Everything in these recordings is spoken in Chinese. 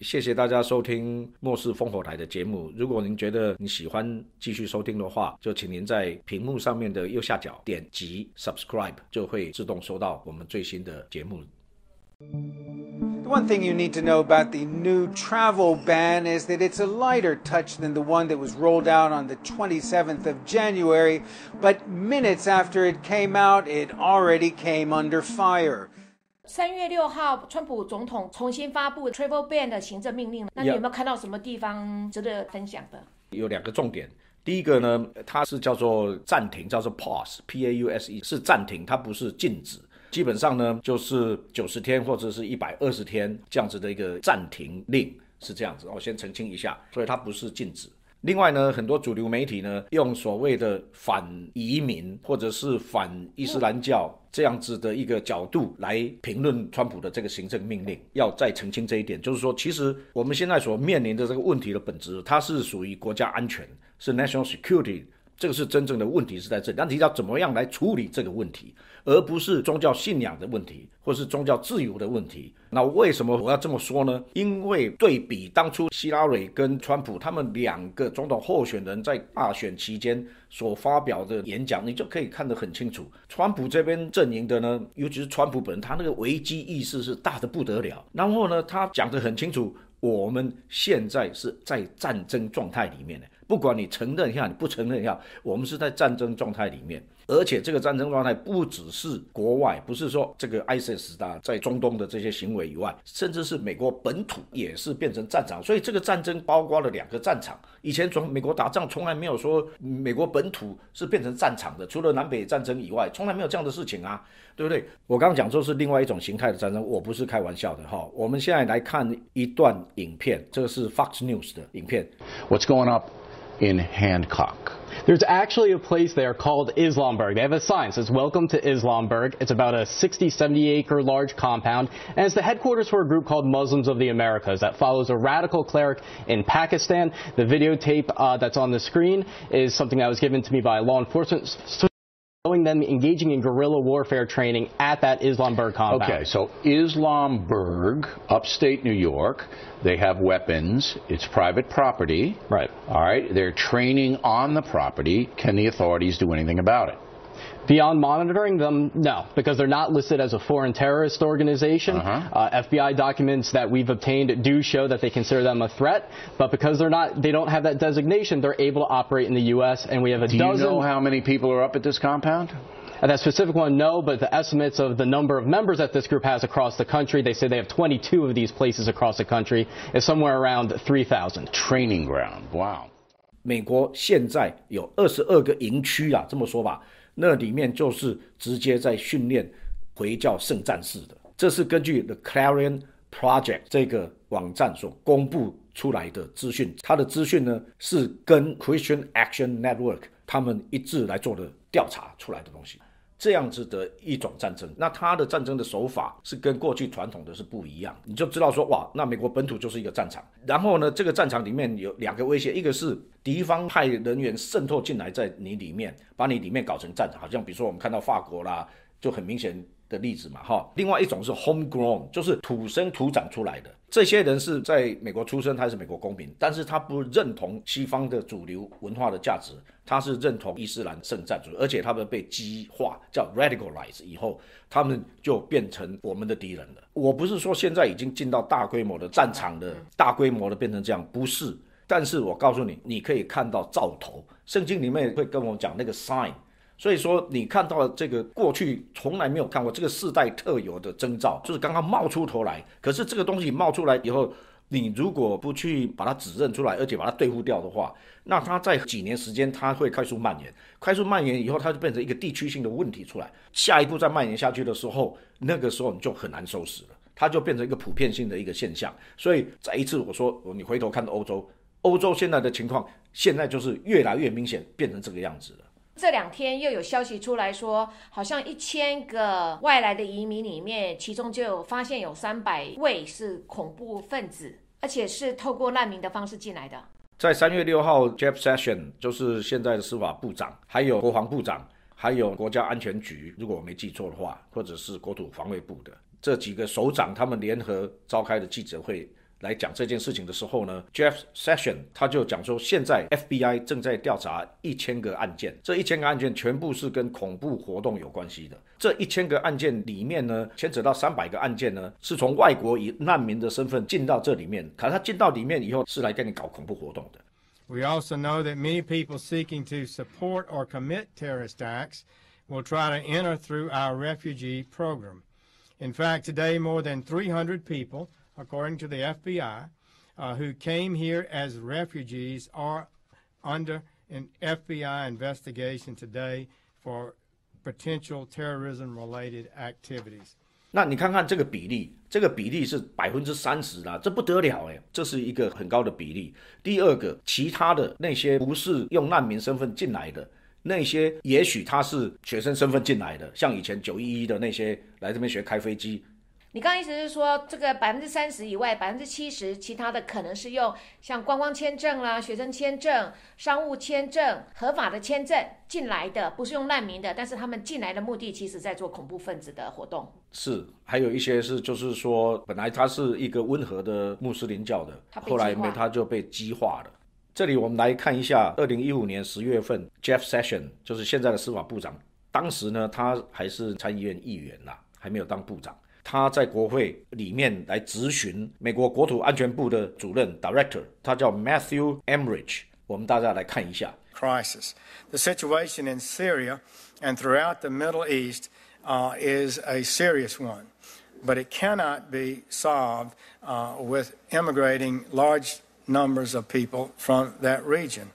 谢谢大家收听末世烽火台的节目。如果您觉得你喜欢继续收听的话，就请您在屏幕上面的右下角点击 subscribe，就会自动收到我们最新的节目。The one thing you need to know about the new travel ban is that it's a lighter touch than the one that was rolled out on the 27th of January, but minutes after it came out, it already came under fire. 三月六号，川普总统重新发布 travel ban 的行政命令，那你有没有看到什么地方值得分享的？有两个重点，第一个呢，它是叫做暂停，叫做 pause，p a u s e，是暂停，它不是禁止。基本上呢，就是九十天或者是一百二十天这样子的一个暂停令，是这样子。我先澄清一下，所以它不是禁止。另外呢，很多主流媒体呢，用所谓的反移民或者是反伊斯兰教这样子的一个角度来评论川普的这个行政命令。要再澄清这一点，就是说，其实我们现在所面临的这个问题的本质，它是属于国家安全，是 national security。这个是真正的问题是在这里，但你要怎么样来处理这个问题，而不是宗教信仰的问题，或是宗教自由的问题。那为什么我要这么说呢？因为对比当初希拉蕊跟川普他们两个总统候选人在大选期间所发表的演讲，你就可以看得很清楚。川普这边阵营的呢，尤其是川普本人，他那个危机意识是大的不得了。然后呢，他讲得很清楚，我们现在是在战争状态里面的。不管你承认一下，你不承认一下，我们是在战争状态里面，而且这个战争状态不只是国外，不是说这个 ISIS 的在中东的这些行为以外，甚至是美国本土也是变成战场。所以这个战争包括了两个战场。以前从美国打仗从来没有说美国本土是变成战场的，除了南北战争以外，从来没有这样的事情啊，对不对？我刚刚讲说是另外一种形态的战争，我不是开玩笑的哈。我们现在来看一段影片，这个是 Fox News 的影片。What's going up? In Hancock. There's actually a place there called Islamberg. They have a sign that says, Welcome to Islamberg. It's about a 60, 70 acre large compound, and it's the headquarters for a group called Muslims of the Americas that follows a radical cleric in Pakistan. The videotape uh, that's on the screen is something that was given to me by law enforcement showing them engaging in guerrilla warfare training at that Islamberg compound. Okay, so Islamberg, upstate New York, they have weapons. It's private property. Right. All right. They're training on the property. Can the authorities do anything about it? Beyond monitoring them, no, because they're not listed as a foreign terrorist organization. Uh-huh. Uh, FBI documents that we've obtained do show that they consider them a threat, but because they're not, they don't have that designation, they're able to operate in the U.S. And we have a do dozen. Do you know how many people are up at this compound? At that specific one, no, but the estimates of the number of members that this group has across the country, they say they have 22 of these places across the country, is somewhere around 3,000. Training ground, wow. 美国现在有二十二个营区啊，这么说吧， 那里面就是直接在训练回教圣战士的，这是根据 The Clarion Project 这个网站所公布出来的资讯。它的资讯呢是跟 Christian Action Network 他们一致来做的调查出来的东西。这样子的一种战争，那它的战争的手法是跟过去传统的是不一样，你就知道说哇，那美国本土就是一个战场。然后呢，这个战场里面有两个威胁，一个是敌方派人员渗透进来在你里面，把你里面搞成战场，好像比如说我们看到法国啦，就很明显。的例子嘛，哈，另外一种是 homegrown，就是土生土长出来的。这些人是在美国出生，他是美国公民，但是他不认同西方的主流文化的价值，他是认同伊斯兰圣战主义，而且他们被激化，叫 radicalize 以后，他们就变成我们的敌人了。我不是说现在已经进到大规模的战场的，大规模的变成这样，不是。但是我告诉你，你可以看到兆头，圣经里面会跟我讲那个 sign。所以说，你看到这个过去从来没有看过这个世代特有的征兆，就是刚刚冒出头来。可是这个东西冒出来以后，你如果不去把它指认出来，而且把它对付掉的话，那它在几年时间它会快速蔓延，快速蔓延以后，它就变成一个地区性的问题出来。下一步再蔓延下去的时候，那个时候你就很难收拾了，它就变成一个普遍性的一个现象。所以再一次我说，你回头看欧洲，欧洲现在的情况，现在就是越来越明显变成这个样子了。这两天又有消息出来说，好像一千个外来的移民里面，其中就有发现有三百位是恐怖分子，而且是透过难民的方式进来的。在三月六号，Jeff Sessions 就是现在的司法部长，还有国防部长，还有国家安全局，如果我没记错的话，或者是国土防卫部的这几个首长，他们联合召开的记者会，来讲这件事情的时候呢，Jeff Session 他就讲说，现在 FBI 正在调查一千个案件，这一千个案件全部是跟恐怖活动有关系的。这一千个案件里面呢，牵扯到三百个案件呢，是从外国以难民的身份进到这里面，可他进到里面以后是来跟你搞恐怖活动的。We also know that many people seeking to support or commit terrorist acts will try to enter through our refugee program. In fact, today more than 300 people according to the FBI, who came here as refugees are under an FBI investigation today for potential terrorism-related activities. 那你看看这个比例，这个比例是百分之三十啦，这不得了哎，这是一个很高的比例。第二个，其他的那些不是用难民身份进来的，那些也许他是学生身份进来的，像以前九一一的那些来这边学开飞机，你刚意思是说，这个百分之三十以外，百分之七十其他的可能是用像观光签证啦、学生签证、商务签证、合法的签证进来的，不是用难民的，但是他们进来的目的其实在做恐怖分子的活动。是，还有一些是就是说，本来他是一个温和的穆斯林教的，后来没他就被激化了。这里我们来看一下，二零一五年十月份，Jeff Sessions 就是现在的司法部长，当时呢他还是参议院议员啦，还没有当部长。他在国会里面来质询美国国土安全部的主任 Director，他叫 Matthew Emrich。我们大家来看一下。Crisis. The situation in Syria and throughout the Middle East uh, is a serious one, but it cannot be solved uh, with immigrating large numbers of people from that region.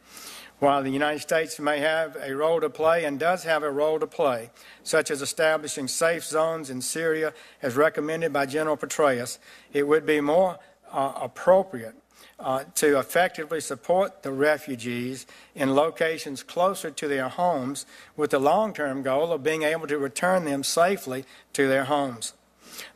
While the United States may have a role to play and does have a role to play, such as establishing safe zones in Syria as recommended by General Petraeus, it would be more uh, appropriate uh, to effectively support the refugees in locations closer to their homes with the long term goal of being able to return them safely to their homes.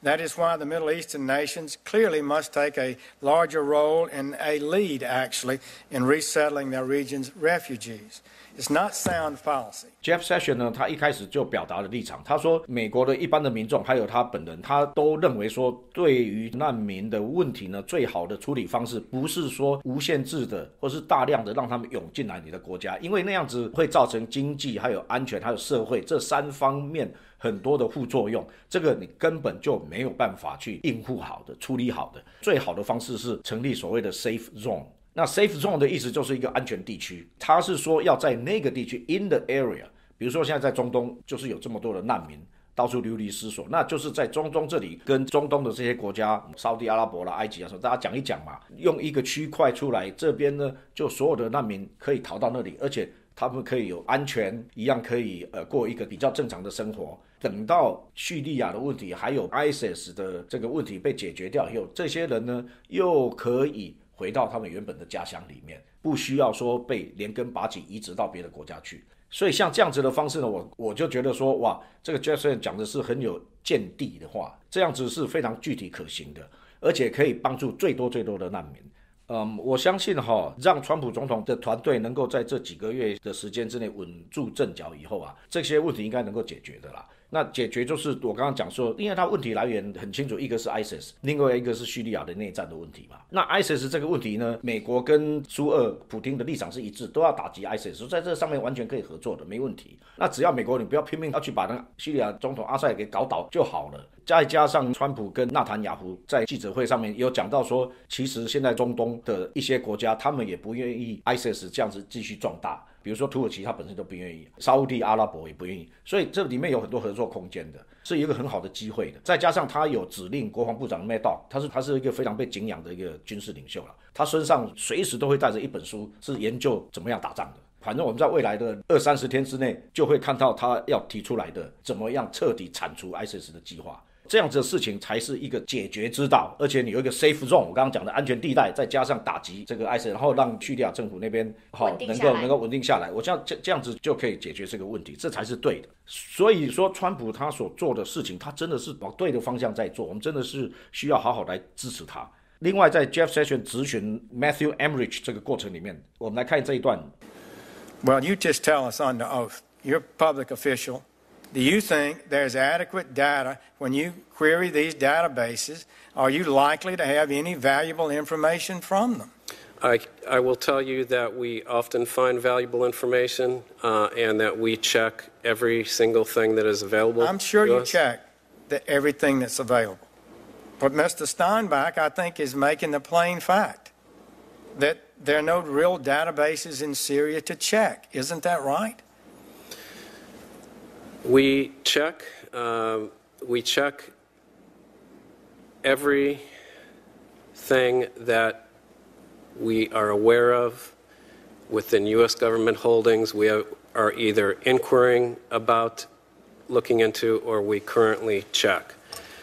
That is why the Middle Eastern nations clearly must take a larger role and a lead, actually, in resettling their region's refugees. It's not sound policy. Jeff Sessions 呢，他一开始就表达了立场。他说，美国的一般的民众，还有他本人，他都认为说，对于难民的问题呢，最好的处理方式不是说无限制的，或是大量的让他们涌进来你的国家，因为那样子会造成经济、还有安全、还有社会这三方面很多的副作用。这个你根本就没有办法去应付好的、处理好的。最好的方式是成立所谓的 safe zone。那 safe zone 的意思就是一个安全地区，他是说要在那个地区 in the area，比如说现在在中东就是有这么多的难民到处流离失所，那就是在中东这里跟中东的这些国家，沙地阿拉伯啦、埃及啊，说大家讲一讲嘛，用一个区块出来，这边呢就所有的难民可以逃到那里，而且他们可以有安全，一样可以呃过一个比较正常的生活。等到叙利亚的问题还有 ISIS 的这个问题被解决掉以后，这些人呢又可以。回到他们原本的家乡里面，不需要说被连根拔起移植到别的国家去。所以像这样子的方式呢，我我就觉得说，哇，这个 Jason 讲的是很有见地的话，这样子是非常具体可行的，而且可以帮助最多最多的难民。嗯，我相信哈，让川普总统的团队能够在这几个月的时间之内稳住阵脚以后啊，这些问题应该能够解决的啦。那解决就是我刚刚讲说，因为它问题来源很清楚，一个是 ISIS，另外一个是叙利亚的内战的问题嘛。那 ISIS 这个问题呢，美国跟苏俄普京的立场是一致，都要打击 ISIS，在这上面完全可以合作的，没问题。那只要美国你不要拼命要去把那叙利亚总统阿塞给搞倒就好了。再加上川普跟纳坦雅胡在记者会上面有讲到说，其实现在中东的一些国家，他们也不愿意 ISIS 这样子继续壮大。比如说土耳其，他本身都不愿意；沙地阿拉伯也不愿意，所以这里面有很多合作空间的，是一个很好的机会的。再加上他有指令国防部长 Mel，他是他是一个非常被敬仰的一个军事领袖了。他身上随时都会带着一本书，是研究怎么样打仗的。反正我们在未来的二三十天之内，就会看到他要提出来的怎么样彻底铲除 ISIS 的计划。这样子的事情才是一个解决之道，而且你有一个 safe zone，我刚刚讲的安全地带，再加上打击这个 ISIS，然后让叙利亚政府那边好能够能够稳定下来，我这样这这样子就可以解决这个问题，这才是对的。所以说，川普他所做的事情，他真的是往对的方向在做，我们真的是需要好好来支持他。另外，在 Jeff Sessions 咨询 Matthew Emrich 这个过程里面，我们来看这一段。Well, you just tell us on the oath. You're a public official. Do you think there's adequate data when you query these databases? Are you likely to have any valuable information from them? I, I will tell you that we often find valuable information uh, and that we check every single thing that is available. I'm sure you us. check the, everything that's available. But Mr. Steinbach, I think, is making the plain fact that there are no real databases in Syria to check. Isn't that right? We check, um, we check everything that we are aware of within U.S. government holdings. We are- either inquiring about, looking into, or we currently check.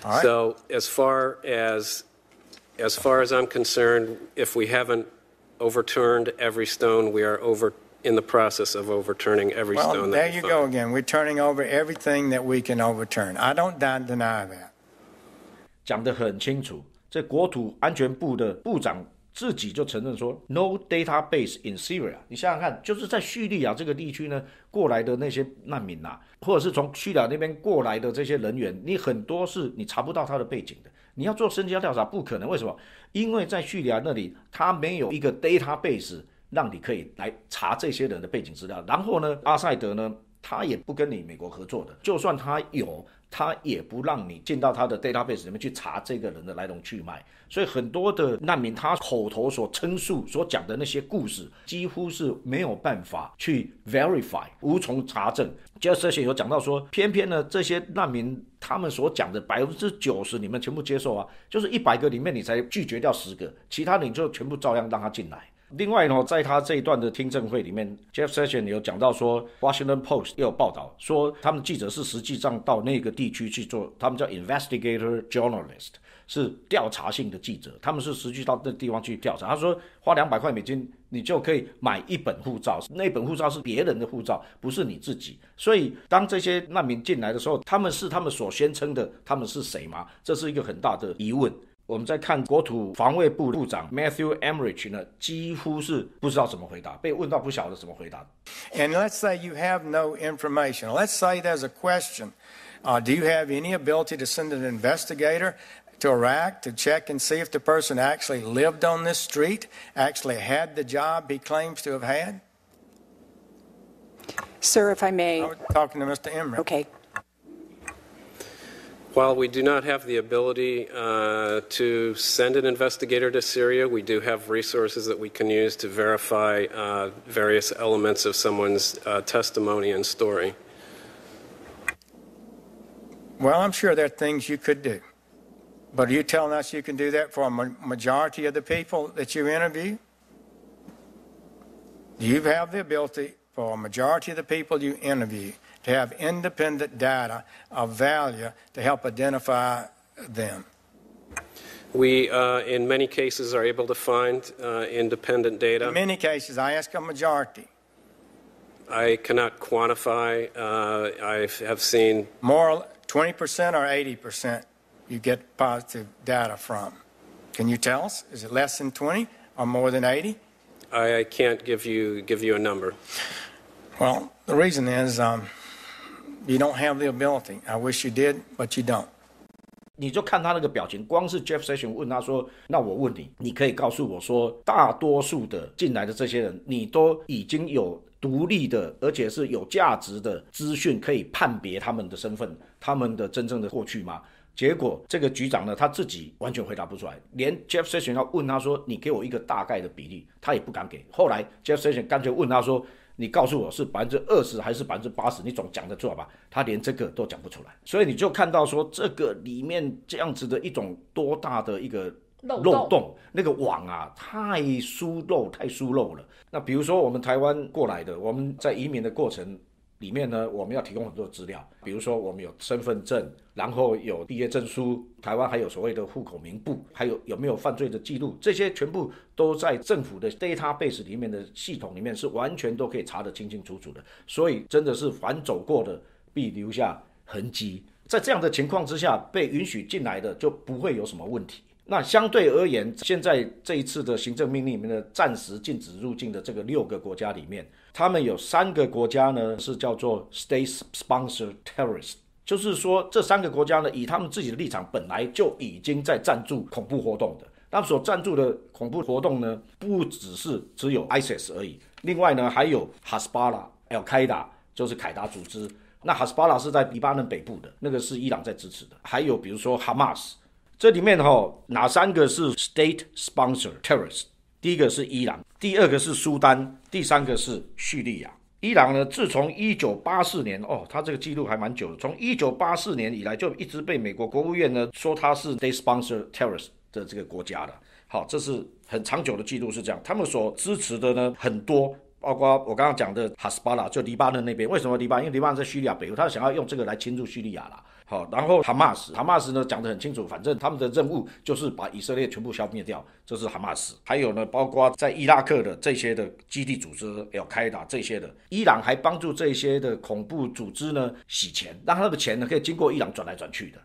Right. So as far as, as far as I'm concerned, if we haven't overturned every stone, we are over, in the process of overturning every Well, stone that there you find. go again. We're turning over everything that we can overturn. I don't de- deny that. 讲得很清楚。这国土安全部的部长自己就承认说，no database in Syria。你想想看，就是在叙利亚这个地区呢，过来的那些难民呐、或者是从叙利亚那边过来的这些人员，你很多是你查不到他的背景的。你要做深交调查不可能，为什么？因为在叙利亚那里，他没有一个 database 让你可以来查这些人的背景资料。然后呢，阿塞德呢，他也不跟你美国合作的，就算他有，他也不让你进到他的 database 里面去查这个人的来龙去脉。所以很多的难民，他口头所陈述、所讲的那些故事，几乎是没有办法去 verify，无从查证。Jeff Sessions 有讲到说，偏偏呢这些难民他们所讲的百分之九十你们全部接受啊，就是一百个里面你才拒绝掉十个，其他你就全部照样让他进来。另外呢，在他这一段的听证会里面，Jeff Sessions 有讲到说，《Washington Post》也有报道说，他们记者是实际上到那个地区去做，他们叫 investigator journalist，是调查性的记者，他们是实际到那地方去调查。他说，花两百块美金，你就可以买一本护照，那本护照是别人的护照，不是你自己。所以，当这些难民进来的时候，他们是他们所宣称的，他们是谁吗？这是一个很大的疑问。我们在看国土防卫部部长 Matthew Emmerich 呢，几乎是不知道怎么回答，被问到不晓得怎么回答。 And let's say you have no information. Let's say there's a question. Uh, do you have any ability to send an investigator to Iraq to check and see if the person actually lived on this street, actually had the job he claims to have had? Sir, if I may. I was talking to Mr. Emmerich. Okay. While we do not have the ability uh, to send an investigator to Syria, we do have resources that we can use to verify uh, various elements of someone's uh, testimony and story. Well, I'm sure there are things you could do. But are you telling us you can do that for a majority of the people that you interview? Do you have the ability for a majority of the people you interview to have independent data of value to help identify them? We, uh, in many cases, are able to find uh, independent data. In many cases, I ask a majority. I cannot quantify. Uh, I have seen More, 20% or 80% you get positive data from. Can you tell us? Is it less than 20 or more than 80? I, I can't give you give you a number. Well, the reason is um, you don't have the ability. I wish you did, but you don't. 你就看他那个表情，光是 Jeff Session 问他说：“那我问你，你可以告诉我说，大多数的进来的这些人，你都已经有独立的，而且是有价值的资讯，可以判别他们的身份，他们的真正的过去吗？”结果这个局长呢，他自己完全回答不出来，连 Jeff Session 要问他说：“你给我一个大概的比例”，他也不敢给。后来 Jeff Sessions 干脆问他说：“你告诉我是百分之二十还是百分之八十？你总讲得出来吧？”他连这个都讲不出来，所以你就看到说这个里面这样子的一种多大的一个漏洞漏洞，那个网啊太疏漏太疏漏了。那比如说我们台湾过来的，我们在移民的过程里面呢，我们要提供很多资料，比如说我们有身份证，然后有毕业证书，台湾还有所谓的户口名簿，还有有没有犯罪的记录，这些全部都在政府的 database 里面的系统里面是完全都可以查得清清楚楚的。所以真的是凡走过的必留下痕迹。在这样的情况之下，被允许进来的就不会有什么问题。那相对而言，现在这一次的行政命令里面的暂时禁止入境的这个六个国家里面，他们有三个国家呢是叫做 state sponsor terrorist，就是说这三个国家呢以他们自己的立场本来就已经在赞助恐怖活动的，他们所赞助的恐怖活动呢不只是只有 ISIS 而已，另外呢还有 h a s b a l a Al Qaeda，就是凯达组织。那 h a s b a l a 是在黎巴嫩北部的，那个是伊朗在支持的，还有比如说 Hamas。这里面哈哪三个是 state sponsor terrorist？第一个是伊朗，第二个是苏丹，第三个是叙利亚。伊朗呢，自从一九八四年哦，它这个记录还蛮久的，从一九八四年以来就一直被美国国务院呢说它是 state sponsor terrorist 的这个国家的。好，这是很长久的记录是这样。他们所支持的呢很多，包括我刚刚讲的哈斯巴拉，就黎巴嫩那边。为什么黎巴？因为黎巴嫩在叙利亚北部，他想要用这个来侵入叙利亚了。好，然后哈马斯，哈马斯呢讲得很清楚，反正他们的任务就是把以色列全部消灭掉，这是哈马斯。还有呢，包括在伊拉克的这些的基地组织，Al Qaeda 这些的，伊朗还帮助这些的恐怖组织呢洗钱，让他的钱呢可以经过伊朗转来转去的，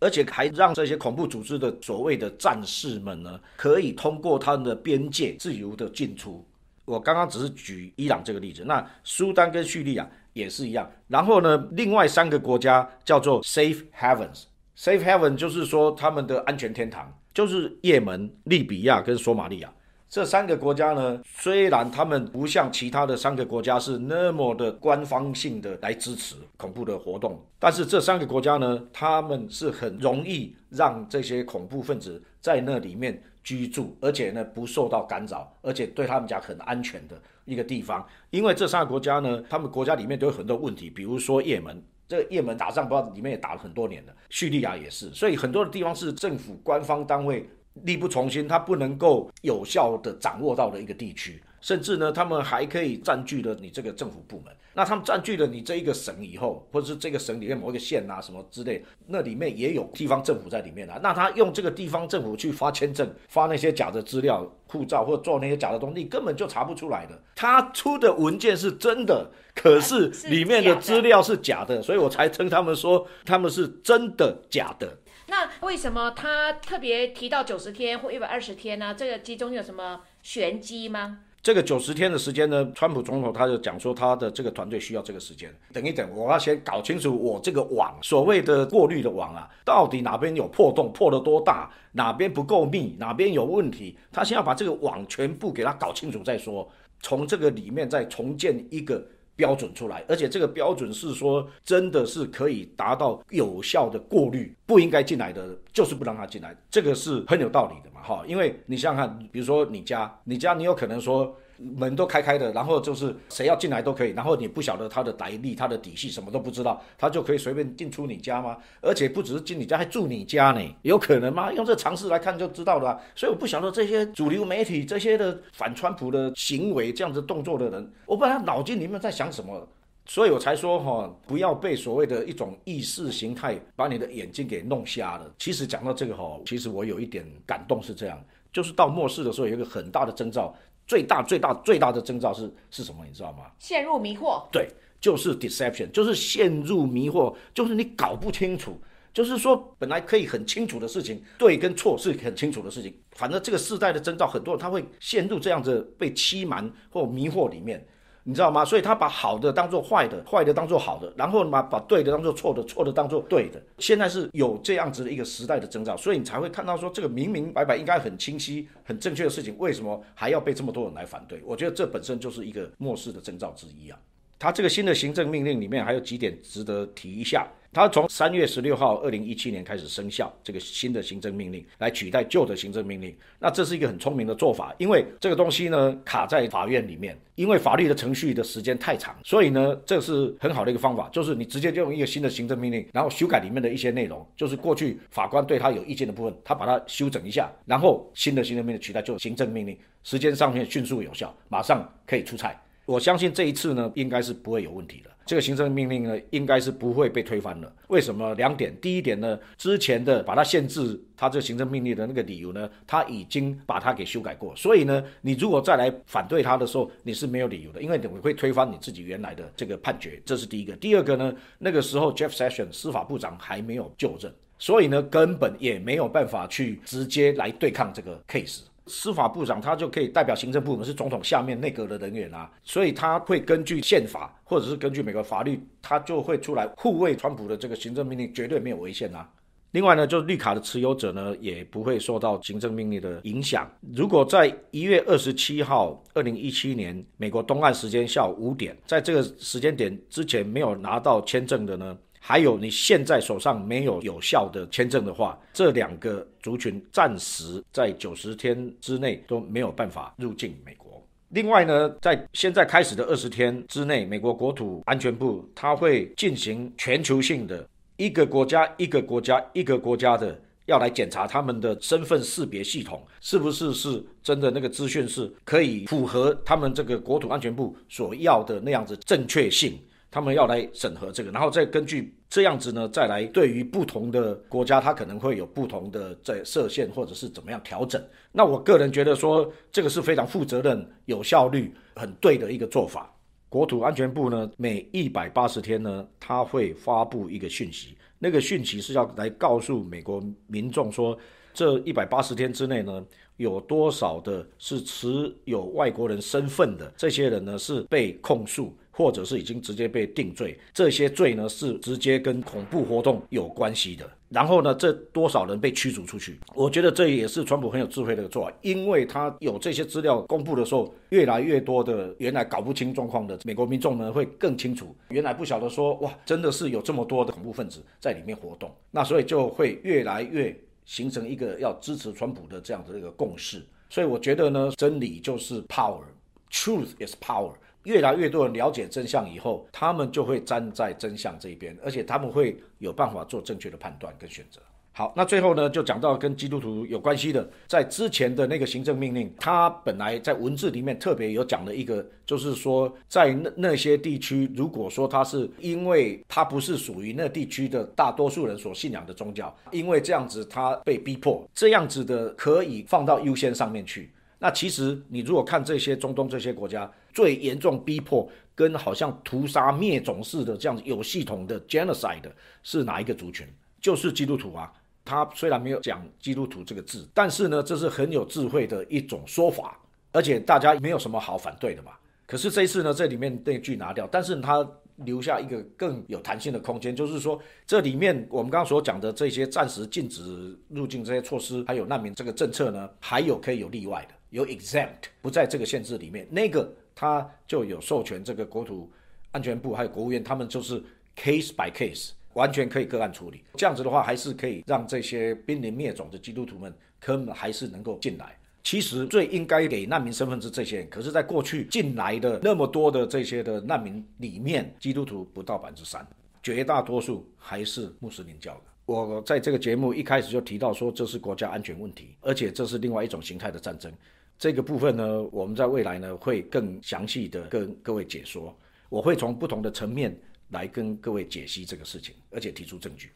而且还让这些恐怖组织的所谓的战士们呢可以通过他们的边界自由的进出。我刚刚只是举伊朗这个例子，那苏丹跟叙利亚。也是一样，然后呢，另外三个国家叫做 Safe Havens。Safe Haven 就是说他们的安全天堂，就是也门、利比亚跟索马利亚这三个国家呢。虽然他们不像其他的三个国家是那么的官方性的来支持恐怖的活动，但是这三个国家呢，他们是很容易让这些恐怖分子在那里面居住，而且呢不受到干扰，而且对他们讲很安全的。一个地方，因为这三个国家呢，他们国家里面都有很多问题，比如说也门，这个也门打仗不知道里面也打了很多年了，叙利亚也是，所以很多的地方是政府官方单位力不从心，他不能够有效的掌握到的一个地区。甚至呢，他们还可以占据了你这个政府部门。那他们占据了你这一个省以后，或者是这个省里面某一个县啊什么之类，那里面也有地方政府在里面啊。那他用这个地方政府去发签证、发那些假的资料、护照或者做那些假的东西，根本就查不出来的。他出的文件是真的，可是里面的资料是假的，所以我才称他们说他们是真的假的。那为什么他特别提到九十天或一百二十天呢？这个其中有什么玄机吗？这个九十天的时间呢，川普总统他就讲说，他的这个团队需要这个时间。等一等，我要先搞清楚我这个网，所谓的过滤的网啊，到底哪边有破洞，破了多大，哪边不够密，哪边有问题，他先要把这个网全部给他搞清楚再说，从这个里面再重建一个标准出来，而且这个标准是说真的是可以达到有效的过滤，不应该进来的就是不让他进来，这个是很有道理的。嘛，哈，因为你想想看，比如说你家，你家你有可能说门都开开的，然后就是谁要进来都可以，然后你不晓得他的来历、他的底细，什么都不知道，他就可以随便进出你家吗？而且不只是进你家，还住你家呢，有可能吗？用这常识来看就知道了。所以我不晓得这些主流媒体这些的反川普的行为这样子动作的人，我不知道他脑筋里面在想什么。所以我才说哈，不要被所谓的一种意识形态把你的眼睛给弄瞎了。其实讲到这个哈，其实我有一点感动是这样，就是到末世的时候有一个很大的征兆，最大最大最大的征兆是是什么？你知道吗？陷入迷惑。对，就是 deception，就是陷入迷惑，就是你搞不清楚，就是说本来可以很清楚的事情，对跟错是很清楚的事情，反正这个世代的征兆，很多人他会陷入这样子被欺瞒或迷惑里面。你知道吗？所以他把好的当做坏的，坏的当做好的，然后把把对的当做错的，错的当做对的。现在是有这样子的一个时代的征兆，所以你才会看到说这个明明白白应该很清晰、很正确的事情，为什么还要被这么多人来反对？我觉得这本身就是一个末世的征兆之一啊。他这个新的行政命令里面还有几点值得提一下。他从三月十六号二零一七年开始生效这个新的行政命令，来取代旧的行政命令。那这是一个很聪明的做法，因为这个东西呢卡在法院里面，因为法律的程序的时间太长，所以呢这是很好的一个方法，就是你直接就用一个新的行政命令，然后修改里面的一些内容，就是过去法官对他有意见的部分，他把它修整一下，然后新的行政命令取代旧行政命令，时间上面迅速有效，马上可以出菜。我相信这一次呢应该是不会有问题的。这个行政命令呢，应该是不会被推翻的。为什么？两点。第一点呢，之前的把它限制它这个行政命令的那个理由呢，他已经把它给修改过。所以呢，你如果再来反对它的时候，你是没有理由的，因为你会推翻你自己原来的这个判决。这是第一个。第二个呢，那个时候 Jeff Sessions 司法部长还没有就任。所以呢，根本也没有办法去直接来对抗这个 case。司法部长他就可以代表行政部门，是总统下面内阁的人员啊，所以他会根据宪法或者是根据美国法律，他就会出来护卫川普的这个行政命令绝对没有违宪啊。另外呢，就是绿卡的持有者呢，也不会受到行政命令的影响。如果在一月二十七号，二零一七年美国东岸时间下午五点，在这个时间点之前没有拿到签证的呢，还有你现在手上没有有效的签证的话，这两个族群暂时在九十天之内都没有办法入境美国。另外呢，在现在开始的二十天之内，美国国土安全部它会进行全球性的。一个国家一个国家一个国家的要来检查他们的身份识别系统是不是是真的那个资讯是可以符合他们这个国土安全部所要的那样子正确性，他们要来审核这个，然后再根据这样子呢，再来对于不同的国家，它可能会有不同的在设限或者是怎么样调整。那我个人觉得说这个是非常负责任、有效率、很对的一个做法。国土安全部呢，每一百八十天呢，他会发布一个讯息。那个讯息是要来告诉美国民众说，这一百八十天之内呢，有多少的是持有外国人身份的这些人呢，是被控诉。或者是已经直接被定罪，这些罪呢是直接跟恐怖活动有关系的。然后呢，这多少人被驱逐出去？我觉得这也是川普很有智慧的做法，因为他有这些资料公布的时候，越来越多的原来搞不清状况的美国民众呢会更清楚，原来不晓得说哇，真的是有这么多的恐怖分子在里面活动，那所以就会越来越形成一个要支持川普的这样的一个共识。所以我觉得呢，真理就是 power，truth is power。越来越多人了解真相以后，他们就会站在真相这一边，而且他们会有办法做正确的判断跟选择。好，那最后呢，就讲到跟基督徒有关系的，在之前的那个行政命令，他本来在文字里面特别有讲的一个，就是说在那那些地区，如果说他是因为他不是属于那地区的大多数人所信仰的宗教，因为这样子他被逼迫，这样子的可以放到优先上面去。那其实你如果看这些中东这些国家。最严重逼迫跟好像屠杀灭种似的这样子有系统的 genocide 是哪一个族群？就是基督徒啊。他虽然没有讲基督徒这个字，但是呢，这是很有智慧的一种说法，而且大家没有什么好反对的嘛。可是这一次呢，这里面那句拿掉，但是他留下一个更有弹性的空间，就是说这里面我们刚刚所讲的这些暂时禁止入境这些措施，还有难民这个政策呢，还有可以有例外的，有 exempt 不在这个限制里面，那个。他就有授权这个国土安全部还有国务院，他们就是 case by case，完全可以个案处理。这样子的话，还是可以让这些濒临灭种的基督徒们，他们还是能够进来。其实最应该给难民身份是这些人，可是，在过去进来的那么多的这些的难民里面，基督徒不到百分之三，绝大多数还是穆斯林教的。我在这个节目一开始就提到说，这是国家安全问题，而且这是另外一种形态的战争。这个部分呢，我们在未来呢会更详细的跟各位解说，我会从不同的层面来跟各位解析这个事情，而且提出证据。